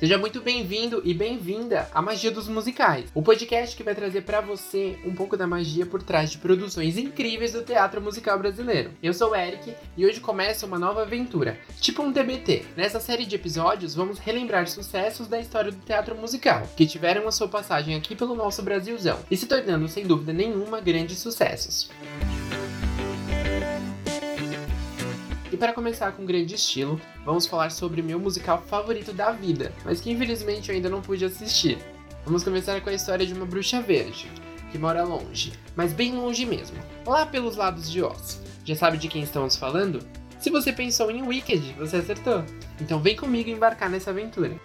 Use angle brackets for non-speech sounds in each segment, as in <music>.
Seja muito bem-vindo e bem-vinda à Magia dos Musicais, o podcast que vai trazer para você um pouco da magia por trás de produções incríveis do teatro musical brasileiro. Eu sou o Eric e hoje começa uma nova aventura, tipo um TBT. Nessa série de episódios, vamos relembrar sucessos da história do teatro musical, que tiveram a sua passagem aqui pelo nosso Brasilzão e se tornando, sem dúvida nenhuma, grandes sucessos. Para começar com grande estilo, vamos falar sobre meu musical favorito da vida, mas que infelizmente eu ainda não pude assistir. Vamos começar com a história de uma bruxa verde, que mora longe, mas bem longe mesmo, lá pelos lados de Oz. Já sabe de quem estamos falando? Se você pensou em Wicked, você acertou. Então vem comigo embarcar nessa aventura.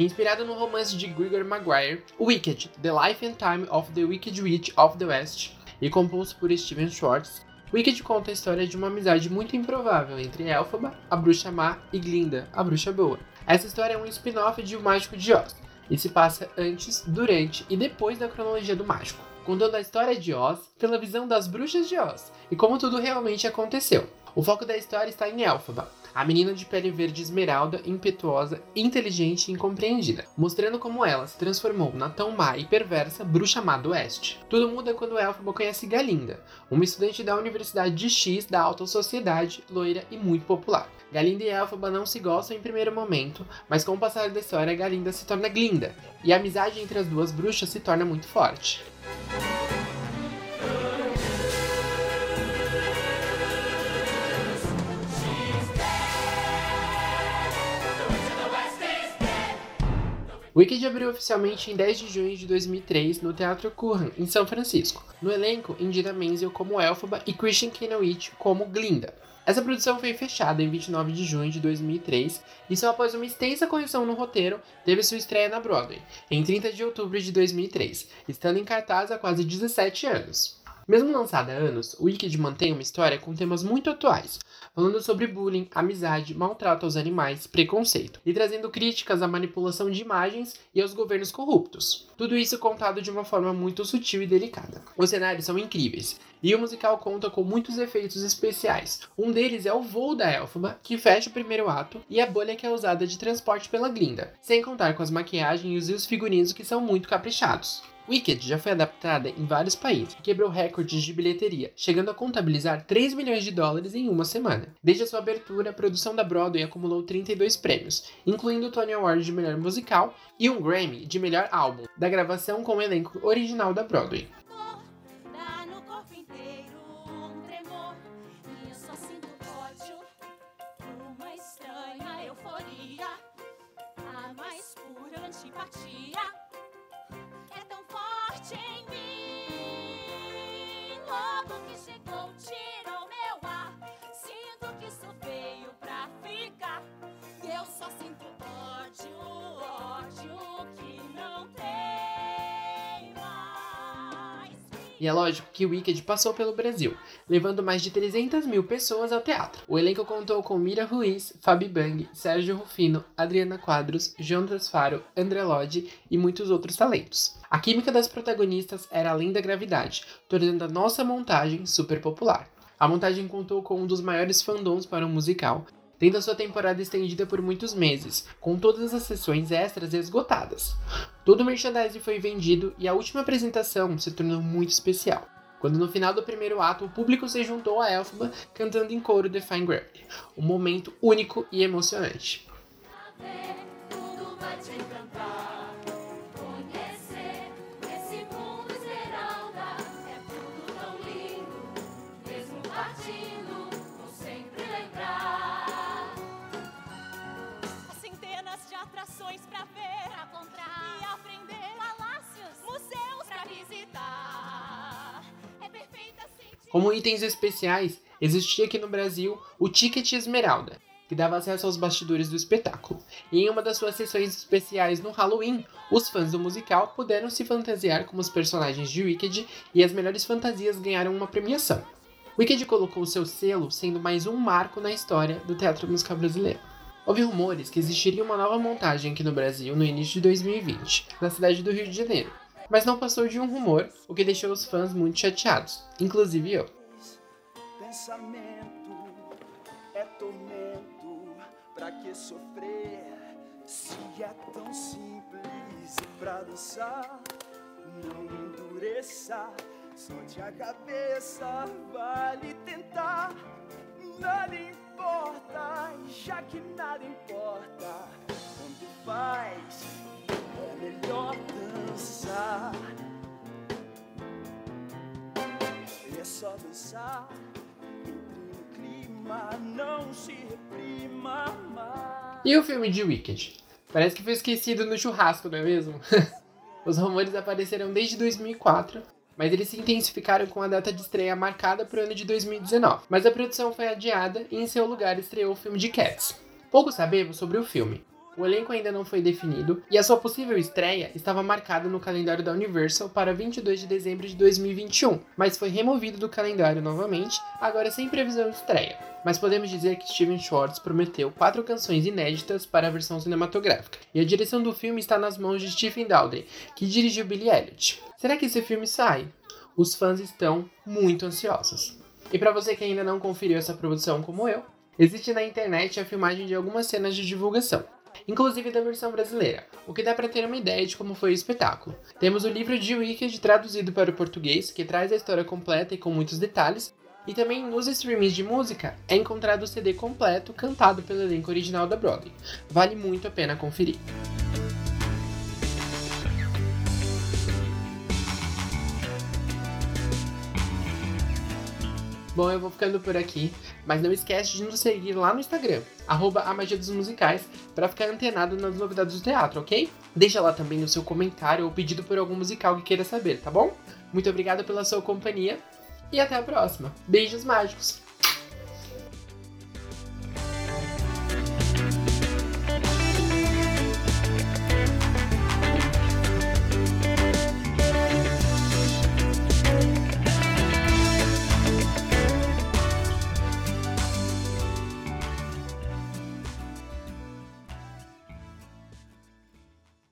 Inspirado no romance de Gregor Maguire, Wicked, The Life and Time of the Wicked Witch of the West, e composto por Steven Schwartz, Wicked conta a história de uma amizade muito improvável entre Elphaba, a bruxa má, e Glinda, a bruxa boa. Essa história é um spin-off de O Mágico de Oz, e se passa antes, durante e depois da cronologia do mágico, contando a história de Oz pela visão das bruxas de Oz e como tudo realmente aconteceu. O foco da história está em Elphaba, a menina de pele verde esmeralda, impetuosa, inteligente e incompreendida, mostrando como ela se transformou na tão má e perversa bruxa má do Oeste. Tudo muda quando Elphaba conhece Galinda, uma estudante da Universidade de X da alta sociedade, loira e muito popular. Galinda e Elphaba não se gostam em primeiro momento, mas com o passar da história, Galinda se torna Glinda, e a amizade entre as duas bruxas se torna muito forte. Wicked abriu oficialmente em 10 de junho de 2003 no Teatro Curran, em São Francisco. No elenco, Indira Menzel como Elphaba e Christian Kenowich como Glinda. Essa produção foi fechada em 29 de junho de 2003 e só após uma extensa correção no roteiro teve sua estreia na Broadway, em 30 de outubro de 2003, estando em cartaz há quase 17 anos. Mesmo lançada há anos, o Wicked mantém uma história com temas muito atuais, falando sobre bullying, amizade, maltrato aos animais, preconceito, e trazendo críticas à manipulação de imagens e aos governos corruptos. Tudo isso contado de uma forma muito sutil e delicada. Os cenários são incríveis, e o musical conta com muitos efeitos especiais. Um deles é o voo da Elphaba, que fecha o primeiro ato, e a bolha que é usada de transporte pela Glinda, sem contar com as maquiagens e os figurinos que são muito caprichados. Wicked já foi adaptada em vários países e quebrou recordes de bilheteria, chegando a contabilizar 3 milhões de dólares em uma semana. Desde a sua abertura, a produção da Broadway acumulou 32 prêmios, incluindo o Tony Award de melhor musical e um Grammy de melhor álbum, da gravação com o elenco original da Broadway forte em mim. Logo que chegou, tirou meu ar. Sinto que sou feio pra ficar. Eu só sinto ódio. E é lógico que Wicked passou pelo Brasil, levando mais de 300 mil pessoas ao teatro. O elenco contou com Mira Ruiz, Fabi Bang, Sérgio Rufino, Adriana Quadros, Jonas Faro, André Lodge e muitos outros talentos. A química das protagonistas era além da gravidade, tornando a nossa montagem super popular. A montagem contou com um dos maiores fandoms para um musical, tendo a sua temporada estendida por muitos meses, com todas as sessões extras esgotadas. Todo o merchandising foi vendido e a última apresentação se tornou muito especial, quando no final do primeiro ato o público se juntou a Elphaba cantando em coro The Fine Gravity, um momento único e emocionante. Como itens especiais, existia aqui no Brasil o Ticket Esmeralda, que dava acesso aos bastidores do espetáculo. E em uma das suas sessões especiais no Halloween, os fãs do musical puderam se fantasiar como os personagens de Wicked e as melhores fantasias ganharam uma premiação. Wicked colocou seu selo sendo mais um marco na história do teatro musical brasileiro. Houve rumores que existiria uma nova montagem aqui no Brasil no início de 2020, na cidade do Rio de Janeiro, mas não passou de um rumor, o que deixou os fãs muito chateados, inclusive eu. Pensamento é tormento, pra que sofrer se é tão simples pra dançar? Não endureça, solte a cabeça, vale tentar, nada importa, já que nada importa, tanto faz, é melhor só no clima, não se reprima mais. E o filme de Wicked? Parece que foi esquecido no churrasco, não é mesmo? <laughs> Os rumores apareceram desde 2004 mas eles se intensificaram com a data de estreia marcada para o ano de 2019. Mas a produção foi adiada e em seu lugar estreou o filme de Cats. Pouco sabemos sobre o filme. O elenco ainda não foi definido e a sua possível estreia estava marcada no calendário da Universal para 22 de dezembro de 2021, mas foi removido do calendário novamente, agora sem previsão de estreia. Mas podemos dizer que Steven Schwartz prometeu quatro canções inéditas para a versão cinematográfica, e a direção do filme está nas mãos de Stephen Daldry, que dirigiu Billy Elliot. Será que esse filme sai? Os fãs estão muito ansiosos. E para você que ainda não conferiu essa produção como eu, existe na internet a filmagem de algumas cenas de divulgação, inclusive da versão brasileira, o que dá para ter uma ideia de como foi o espetáculo. Temos o livro de Wicked traduzido para o português, que traz a história completa e com muitos detalhes, e também nos streamings de música é encontrado o CD completo cantado pelo elenco original da Broadway. Vale muito a pena conferir. Bom, eu vou ficando por aqui, mas não esquece de nos seguir lá no Instagram, arroba a magia dos musicais, para ficar antenado nas novidades do teatro, ok? Deixa lá também o seu comentário ou pedido por algum musical que queira saber, tá bom? Muito obrigado pela sua companhia e até a próxima. Beijos mágicos!